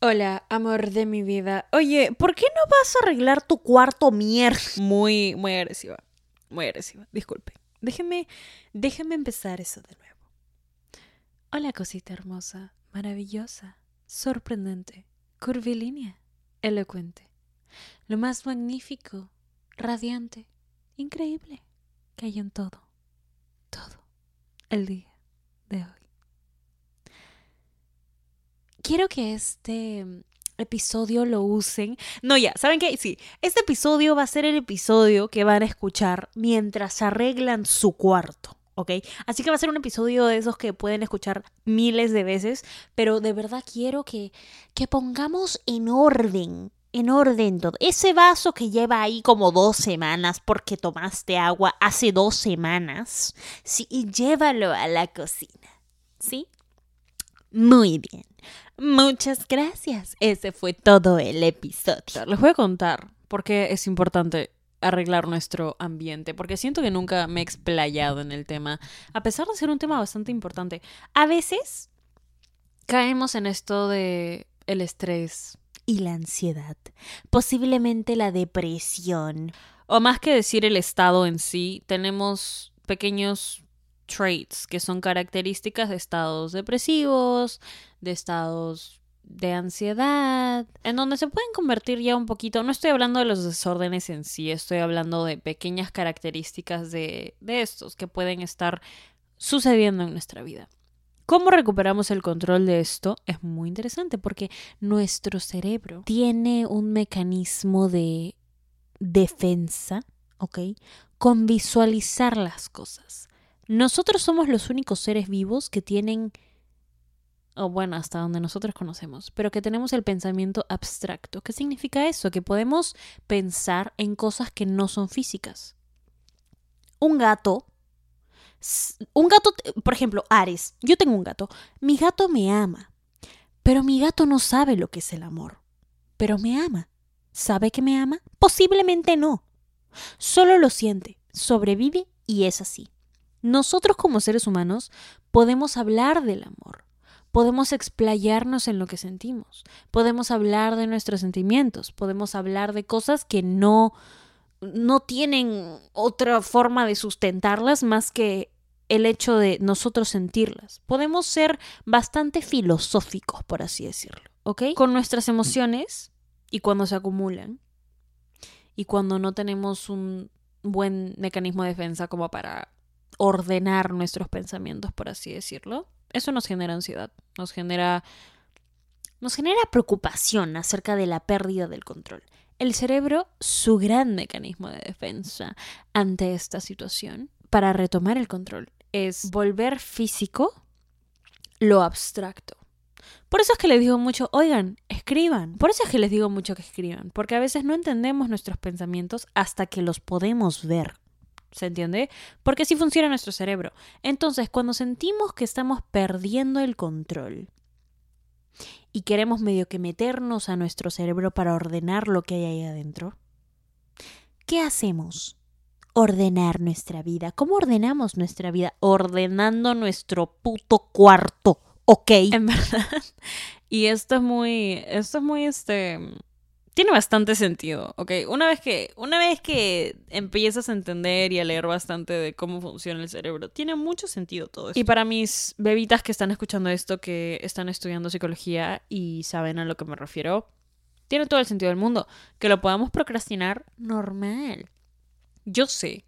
Hola, amor de mi vida. Oye, ¿por qué no vas a arreglar tu cuarto mierda? Muy, muy agresiva. Muy agresiva. Disculpe. Déjeme, déjeme empezar eso de nuevo. Hola, cosita hermosa, maravillosa, sorprendente, curvilínea, elocuente. Lo más magnífico, radiante, increíble que hay en todo, todo, el día de hoy quiero que este episodio lo usen. No, ya, ¿saben qué? Sí, este episodio va a ser el episodio que van a escuchar mientras arreglan su cuarto. ¿ok? Así que va a ser un episodio de esos que pueden escuchar miles de veces, pero de verdad quiero que, que pongamos en orden, en orden todo. Ese vaso que lleva ahí como dos semanas porque tomaste agua hace dos semanas, sí, y llévalo a la cocina, ¿sí? Muy bien. Muchas gracias. Ese fue todo el episodio. Les voy a contar por qué es importante arreglar nuestro ambiente, porque siento que nunca me he explayado en el tema, a pesar de ser un tema bastante importante. A veces caemos en esto de el estrés y la ansiedad, posiblemente la depresión, o más que decir el estado en sí, tenemos pequeños traits, que son características de estados depresivos, de estados de ansiedad, en donde se pueden convertir ya un poquito, no estoy hablando de los desórdenes en sí, estoy hablando de pequeñas características de, de estos que pueden estar sucediendo en nuestra vida. ¿Cómo recuperamos el control de esto? Es muy interesante porque nuestro cerebro tiene un mecanismo de defensa, ¿ok? Con visualizar las cosas. Nosotros somos los únicos seres vivos que tienen, o bueno, hasta donde nosotros conocemos, pero que tenemos el pensamiento abstracto. ¿Qué significa eso? Que podemos pensar en cosas que no son físicas. Un gato, un gato, por ejemplo, Ares, yo tengo un gato, mi gato me ama, pero mi gato no sabe lo que es el amor, pero me ama. ¿Sabe que me ama? Posiblemente no. Solo lo siente, sobrevive y es así. Nosotros como seres humanos podemos hablar del amor, podemos explayarnos en lo que sentimos, podemos hablar de nuestros sentimientos, podemos hablar de cosas que no no tienen otra forma de sustentarlas más que el hecho de nosotros sentirlas. Podemos ser bastante filosóficos, por así decirlo, ¿ok? Con nuestras emociones y cuando se acumulan y cuando no tenemos un buen mecanismo de defensa como para ordenar nuestros pensamientos, por así decirlo. Eso nos genera ansiedad, nos genera nos genera preocupación acerca de la pérdida del control. El cerebro, su gran mecanismo de defensa ante esta situación, para retomar el control, es volver físico lo abstracto. Por eso es que les digo mucho, oigan, escriban. Por eso es que les digo mucho que escriban, porque a veces no entendemos nuestros pensamientos hasta que los podemos ver. ¿Se entiende? Porque así funciona nuestro cerebro. Entonces, cuando sentimos que estamos perdiendo el control y queremos medio que meternos a nuestro cerebro para ordenar lo que hay ahí adentro, ¿qué hacemos? Ordenar nuestra vida. ¿Cómo ordenamos nuestra vida? Ordenando nuestro puto cuarto. ¿Ok? En verdad. Y esto es muy. Esto es muy este tiene bastante sentido, ¿ok? Una vez que, una vez que empiezas a entender y a leer bastante de cómo funciona el cerebro, tiene mucho sentido todo esto. Y para mis bebitas que están escuchando esto, que están estudiando psicología y saben a lo que me refiero, tiene todo el sentido del mundo. Que lo podamos procrastinar, normal. Yo sé.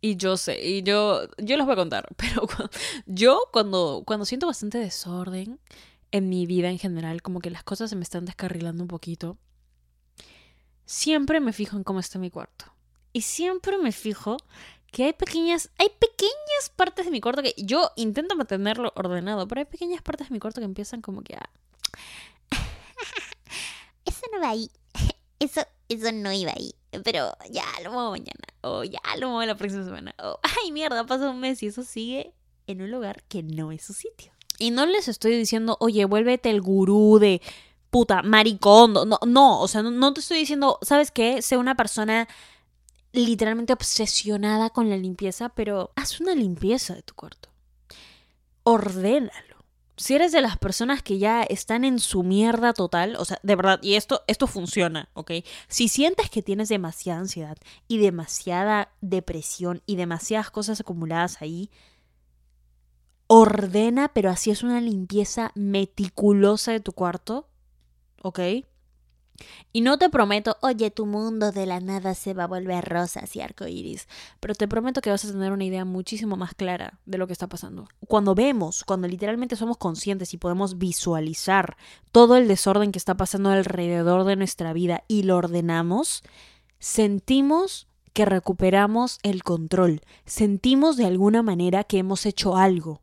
Y yo sé, y yo, yo les voy a contar, pero yo cuando, cuando siento bastante desorden en mi vida en general, como que las cosas se me están descarrilando un poquito, siempre me fijo en cómo está mi cuarto. Y siempre me fijo que hay pequeñas, hay pequeñas partes de mi cuarto que yo intento mantenerlo ordenado, pero hay pequeñas partes de mi cuarto que empiezan como que a... Eso no va ahí. Eso, eso no iba ahí. Pero ya lo muevo mañana. O ya lo muevo la próxima semana. O, ay, mierda, pasó un mes y eso sigue en un lugar que no es su sitio. Y no les estoy diciendo, oye, vuélvete el gurú de puta, maricón. No, no, o sea, no, te estoy diciendo, ¿sabes qué? Sé una persona literalmente obsesionada con la limpieza, pero haz una limpieza de tu cuarto. Ordénalo. si eres de las personas que ya están en su mierda total, o sea, de verdad, y esto, esto funciona, ¿ok? Si sientes que tienes demasiada ansiedad y demasiada depresión y demasiadas cosas acumuladas ahí, ordena, pero así es una limpieza meticulosa de tu cuarto, ¿ok? Y no te prometo, oye, tu mundo de la nada se va a volver rosas y arcoíris, pero te prometo que vas a tener una idea muchísimo más clara de lo que está pasando. Cuando vemos, cuando literalmente somos conscientes y podemos visualizar todo el desorden que está pasando alrededor de nuestra vida y lo ordenamos, sentimos que recuperamos el control, sentimos de alguna manera que hemos hecho algo.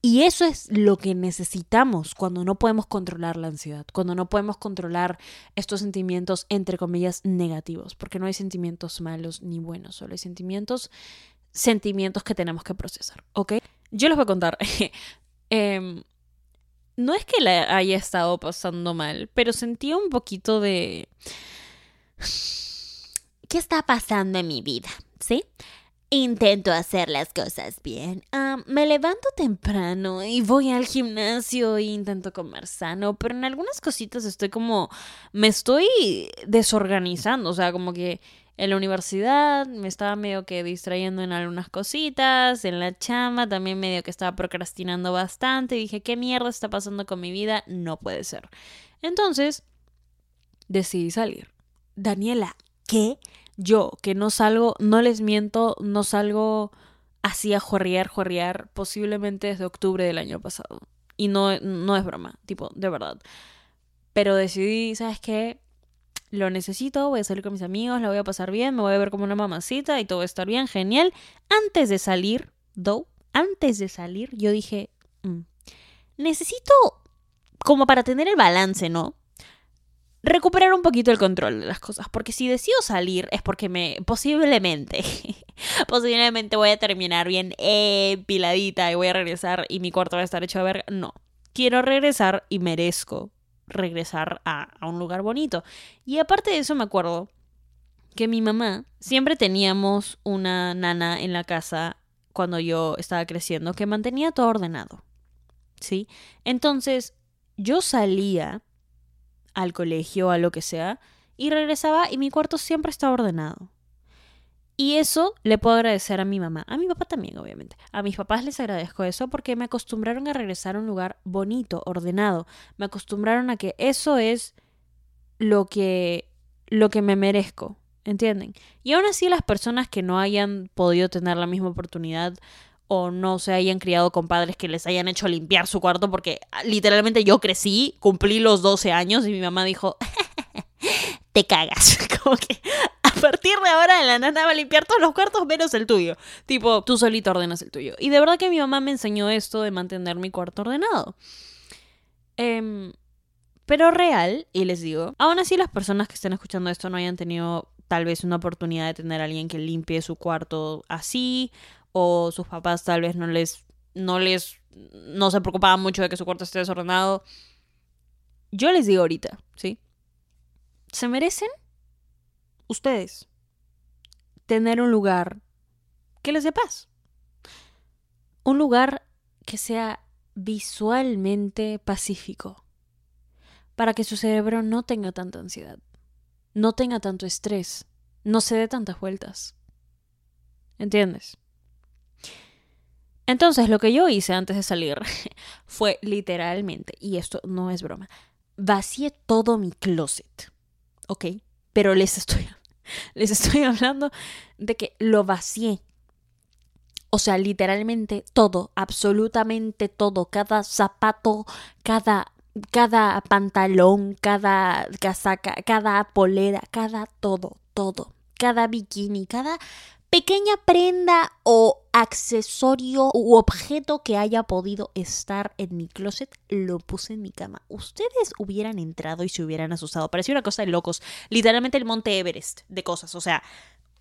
Y eso es lo que necesitamos cuando no podemos controlar la ansiedad, cuando no podemos controlar estos sentimientos, entre comillas, negativos, porque no hay sentimientos malos ni buenos, solo hay sentimientos, sentimientos que tenemos que procesar, ¿ok? Yo les voy a contar, em, no es que la haya estado pasando mal, pero sentí un poquito de... ¿Qué está pasando en mi vida? ¿Sí? Intento hacer las cosas bien. Me levanto temprano y voy al gimnasio e intento comer sano, pero en algunas cositas estoy como... me estoy desorganizando, o sea, como que en la universidad me estaba medio que distrayendo en algunas cositas, en la chama también medio que estaba procrastinando bastante y dije, ¿qué mierda está pasando con mi vida? No puede ser. Entonces, decidí salir. Daniela, ¿qué? Yo, que no salgo, no les miento, no salgo así a jorrear, jorrear, posiblemente desde octubre del año pasado. Y no, no es broma, tipo, de verdad. Pero decidí, ¿sabes qué? Lo necesito, voy a salir con mis amigos, la voy a pasar bien, me voy a ver como una mamacita y todo va a estar bien, genial. Antes de salir, though, antes de salir, yo dije, mm, necesito, como para tener el balance, ¿no? Recuperar un poquito el control de las cosas. Porque si decido salir es porque me posiblemente, posiblemente voy a terminar bien piladita y voy a regresar y mi cuarto va a estar hecho a ver. No, quiero regresar y merezco regresar a un lugar bonito. Y aparte de eso me acuerdo que mi mamá siempre teníamos una nana en la casa cuando yo estaba creciendo que mantenía todo ordenado. ¿Sí? Entonces, yo salía al colegio, a lo que sea, y regresaba y mi cuarto siempre estaba ordenado. Y eso le puedo agradecer a mi mamá, a mi papá también, obviamente. A mis papás les agradezco eso porque me acostumbraron a regresar a un lugar bonito, ordenado. Me acostumbraron a que eso es lo que lo que me merezco, ¿entienden? Y aún así las personas que no hayan podido tener la misma oportunidad o no se hayan criado con padres que les hayan hecho limpiar su cuarto, porque ah, literalmente yo crecí, cumplí los 12 años y mi mamá dijo, te cagas. Como que a partir de ahora la nana va a limpiar todos los cuartos menos el tuyo. Tipo, tú solito ordenas el tuyo. Y de verdad que mi mamá me enseñó esto de mantener mi cuarto ordenado. Em, pero real, y les digo, aún así las personas que estén escuchando esto no hayan tenido tal vez una oportunidad de tener alguien que limpie su cuarto así o sus papás tal vez no les, no les, no se preocupaban mucho de que su cuarto esté desordenado. Yo les digo ahorita, ¿sí? Se merecen ustedes tener un lugar que les dé paz. Un lugar que sea visualmente pacífico. Para que su cerebro no tenga tanta ansiedad, no tenga tanto estrés, no se dé tantas vueltas. ¿Entiendes? Entonces, lo que yo hice antes de salir fue literalmente, y esto no es broma, vacié todo mi closet. ¿Ok? Pero les estoy, les estoy hablando de que lo vacié. O sea, literalmente todo, absolutamente todo, cada zapato, cada cada pantalón, cada casaca, cada polera, cada todo, todo, cada bikini, cada pequeña prenda o accesorio u objeto que haya podido estar en mi closet, lo puse en mi cama. Ustedes hubieran entrado y se hubieran asustado. Parecía una cosa de locos. Literalmente el monte Everest de cosas. O sea,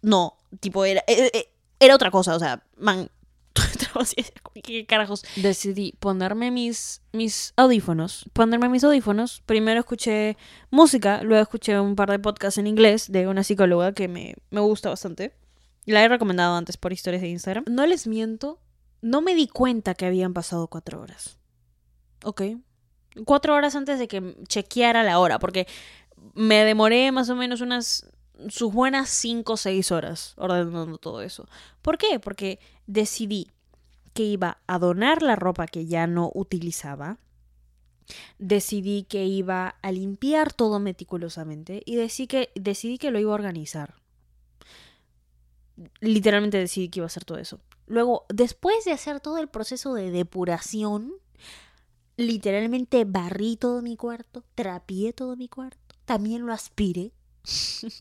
no, tipo, era, eh, eh, era otra cosa. O sea, man, ¿Qué carajos? Decidí ponerme mis, mis audífonos. Ponerme mis audífonos. Primero escuché música, luego escuché un par de podcasts en inglés de una psicóloga que me, me gusta bastante. La he recomendado antes por historias de Instagram. No les miento, no me di cuenta que habían pasado cuatro horas. Ok. Cuatro horas antes de que chequeara la hora, porque me demoré más o menos unas sus buenas cinco o seis horas ordenando todo eso. ¿Por qué? Porque decidí que iba a donar la ropa que ya no utilizaba. Decidí que iba a limpiar todo meticulosamente y decidí que, decidí que lo iba a organizar. Literalmente decidí que iba a hacer todo eso. Luego, después de hacer todo el proceso de depuración, literalmente barrí todo mi cuarto, trapié todo mi cuarto, también lo aspiré.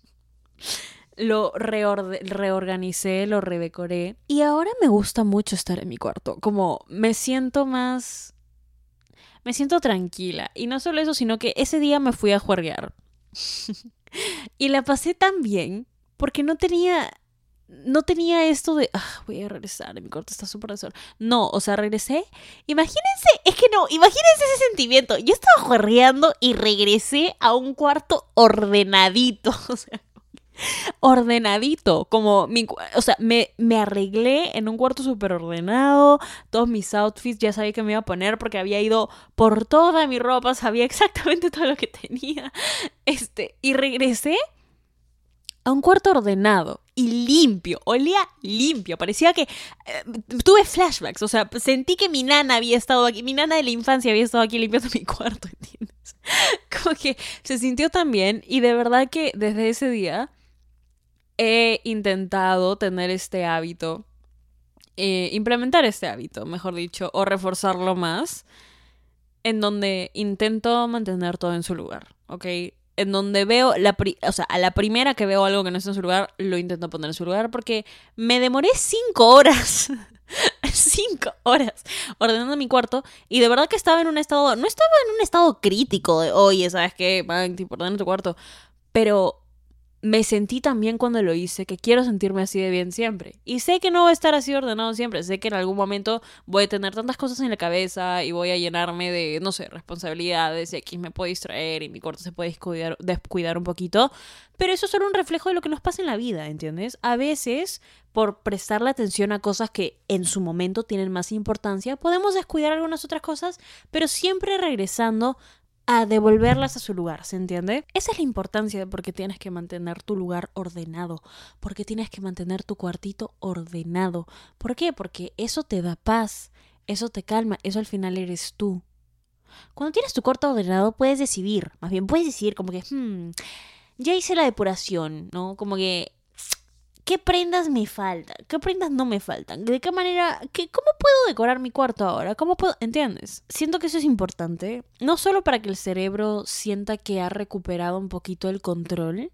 lo reorganicé, lo redecoré. Y ahora me gusta mucho estar en mi cuarto. Como me siento más... Me siento tranquila. Y no solo eso, sino que ese día me fui a juerguear. y la pasé tan bien porque no tenía no tenía esto de, ah, voy a regresar, mi cuarto está súper desorden. No, o sea, regresé. Imagínense, es que no, imagínense ese sentimiento. Yo estaba juerreando y regresé a un cuarto ordenadito. O sea, ordenadito, como mi, o sea, me, me arreglé en un cuarto súper ordenado, todos mis outfits ya sabía que me iba a poner porque había ido por toda mi ropa, sabía exactamente todo lo que tenía, este, y regresé a un cuarto ordenado y limpio, olía limpio, parecía que eh, tuve flashbacks, o sea, sentí que mi nana había estado aquí, mi nana de la infancia había estado aquí limpiando mi cuarto, ¿entiendes? Como que se sintió tan bien y de verdad que desde ese día he intentado tener este hábito, eh, implementar este hábito, mejor dicho, o reforzarlo más, en donde intento mantener todo en su lugar, ¿ok? En donde veo, la o sea, a la primera que veo algo que no está en su lugar, lo intento poner en su lugar porque me demoré cinco horas. cinco horas ordenando mi cuarto y de verdad que estaba en un estado, no estaba en un estado crítico de, oye, ¿sabes qué? Man, tipo, ordena tu cuarto. Pero me sentí también cuando lo hice que quiero sentirme así de bien siempre. Y sé que no va a estar así ordenado siempre. Sé que en algún momento voy a tener tantas cosas en la cabeza y voy a llenarme de, no sé, responsabilidades y aquí me puedo distraer y mi cuarto se puede descuidar, descuidar un poquito. Pero eso es solo un reflejo de lo que nos pasa en la vida, ¿entiendes? A veces, por prestarle atención a cosas que en su momento tienen más importancia, podemos descuidar algunas otras cosas, pero siempre regresando a devolverlas a su lugar, ¿se entiende? Esa es la importancia de por qué tienes que mantener tu lugar ordenado, porque tienes que mantener tu cuartito ordenado. ¿Por qué? Porque eso te da paz, eso te calma, eso al final eres tú. Cuando tienes tu cuarto ordenado puedes decidir, más bien puedes decir como que, hmm, ya hice la depuración, ¿no? Como que ¿Qué prendas me faltan? ¿Qué prendas no me faltan? ¿De qué manera? Qué, ¿Cómo puedo decorar mi cuarto ahora? ¿Cómo puedo? ¿Entiendes? Siento que eso es importante, no solo para que el cerebro sienta que ha recuperado un poquito el control,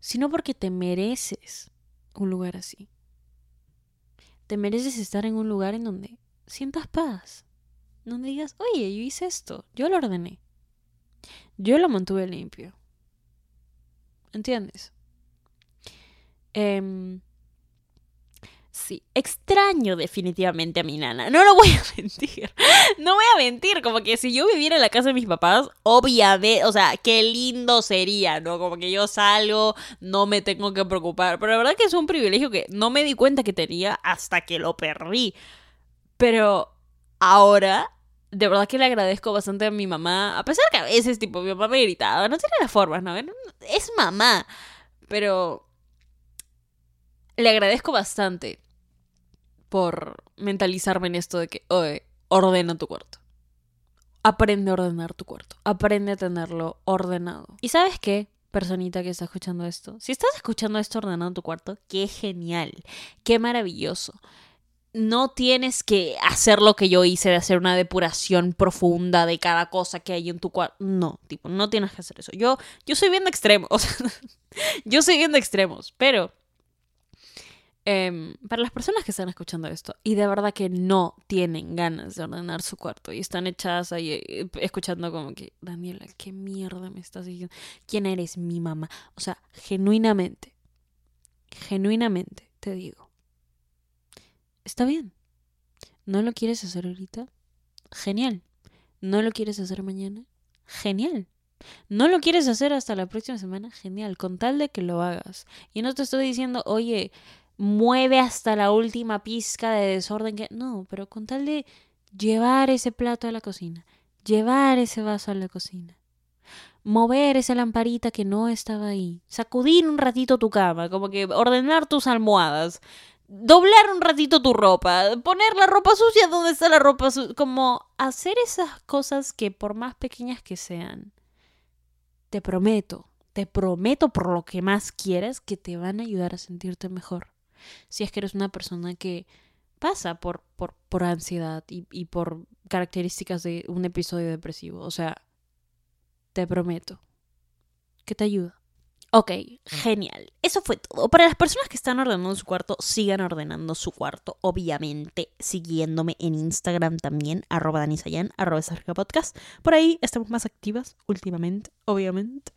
sino porque te mereces un lugar así. Te mereces estar en un lugar en donde sientas paz, donde digas, oye, yo hice esto, yo lo ordené, yo lo mantuve limpio. ¿Entiendes? Eh, sí, extraño definitivamente a mi nana. No lo voy a mentir. No voy a mentir. Como que si yo viviera en la casa de mis papás, obviamente, o sea, qué lindo sería, ¿no? Como que yo salgo, no me tengo que preocupar. Pero la verdad que es un privilegio que no me di cuenta que tenía hasta que lo perdí. Pero ahora de verdad que le agradezco bastante a mi mamá, a pesar que a veces, tipo, mi mamá me gritaba, no tiene las formas, ¿no? Es mamá, pero le agradezco bastante por mentalizarme en esto de que, oye, ordena tu cuarto. Aprende a ordenar tu cuarto. Aprende a tenerlo ordenado. ¿Y sabes qué? Personita que está escuchando esto. Si estás escuchando esto ordenando tu cuarto, qué genial. Qué maravilloso. No tienes que hacer lo que yo hice de hacer una depuración profunda de cada cosa que hay en tu cuarto. No, tipo, no tienes que hacer eso. Yo, yo soy bien de extremos. yo soy bien de extremos. Pero Em, para las personas que están escuchando esto y de verdad que no tienen ganas de ordenar su cuarto y están echadas ahí eh, escuchando como que, Daniela, ¿qué mierda me estás diciendo? ¿Quién eres mi mamá? O sea, genuinamente, genuinamente te digo, está bien. ¿No lo quieres hacer ahorita? Genial. ¿No lo quieres hacer mañana? Genial. ¿No lo quieres hacer hasta la próxima semana? Genial, con tal de que lo hagas. Y no te estoy diciendo, oye, mueve hasta la última pizca de desorden que... No, pero con tal de llevar ese plato a la cocina, llevar ese vaso a la cocina, mover esa lamparita que no estaba ahí, sacudir un ratito tu cama, como que ordenar tus almohadas, doblar un ratito tu ropa, poner la ropa sucia donde está la ropa sucia, como hacer esas cosas que por más pequeñas que sean, te prometo, te prometo por lo que más quieras que te van a ayudar a sentirte mejor. Si es que eres una persona que pasa por, por, por ansiedad y, y por características de un episodio depresivo. O sea, te prometo que te ayuda. Ok, genial. Eso fue todo. Para las personas que están ordenando su cuarto, sigan ordenando su cuarto. Obviamente, siguiéndome en Instagram también, arroba danisayan, arroba podcast. Por ahí estamos más activas últimamente, obviamente.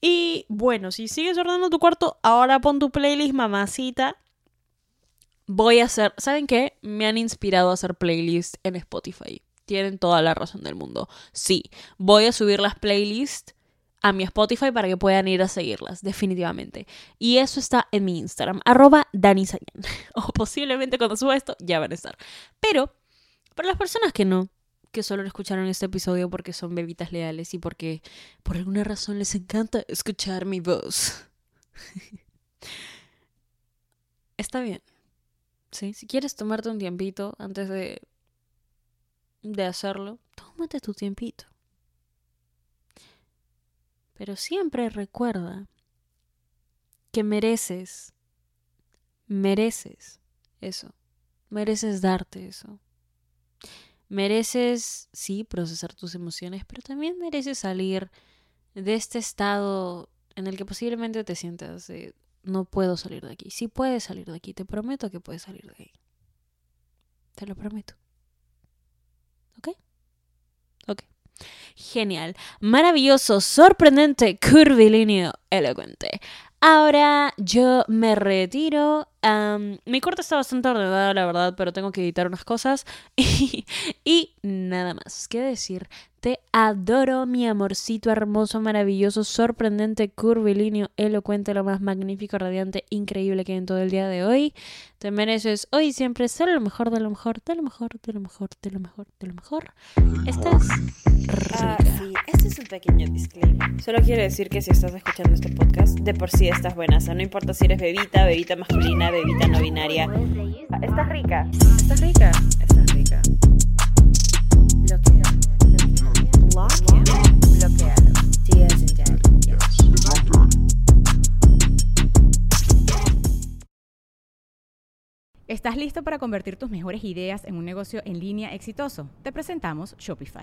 Y bueno, si sigues ordenando tu cuarto, ahora pon tu playlist mamacita. Voy a hacer, ¿saben qué? Me han inspirado a hacer playlists en Spotify. Tienen toda la razón del mundo. Sí, voy a subir las playlists a mi Spotify para que puedan ir a seguirlas, definitivamente. Y eso está en mi Instagram, arroba danisayan. O posiblemente cuando suba esto ya van a estar. Pero, para las personas que no, que solo escucharon este episodio porque son bebitas leales y porque por alguna razón les encanta escuchar mi voz. Está bien. Si quieres tomarte un tiempito antes de de hacerlo, tómate tu tiempito. Pero siempre recuerda que mereces, mereces eso, mereces darte eso. Mereces, sí, procesar tus emociones, pero también mereces salir de este estado en el que posiblemente te sientas de, no puedo salir de aquí. Sí puedes salir de aquí, te prometo que puedes salir de ahí. Te lo prometo. ¿Ok? Ok. Genial, maravilloso, sorprendente, curvilíneo, elocuente. Ahora yo me retiro. Mi corte está bastante ordenada, la verdad, pero tengo que editar unas cosas. Y, y nada más que decir. Te adoro, mi amorcito hermoso, maravilloso, sorprendente, curvilíneo, elocuente, lo más magnífico, radiante, increíble que hay en todo el día de hoy. Te mereces hoy siempre ser lo mejor, de lo mejor, de lo mejor, de lo mejor, de lo mejor, de lo mejor. Estás Ah, sí, este es un pequeño disclaimer. Solo quiero decir que si estás escuchando este podcast, de por sí estás buena. O sea, no importa si eres bebita, bebita masculina, bebita no binaria. Estás rica. Estás rica. Estás rica. ¿Estás listo para convertir tus mejores ideas en un negocio en línea exitoso? Te presentamos Shopify.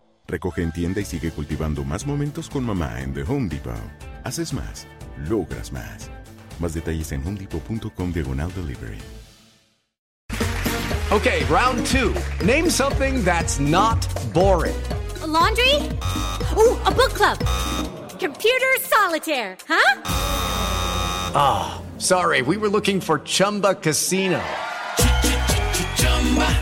Recoge en tienda y sigue cultivando más momentos con mamá en The Home Depot. Haces más, logras más. Más detalles en homedepot.com diagonal delivery. Okay, round two. Name something that's not boring. A laundry? Ooh, a book club. Computer solitaire, huh? Ah, sorry, we were looking for Chumba Casino.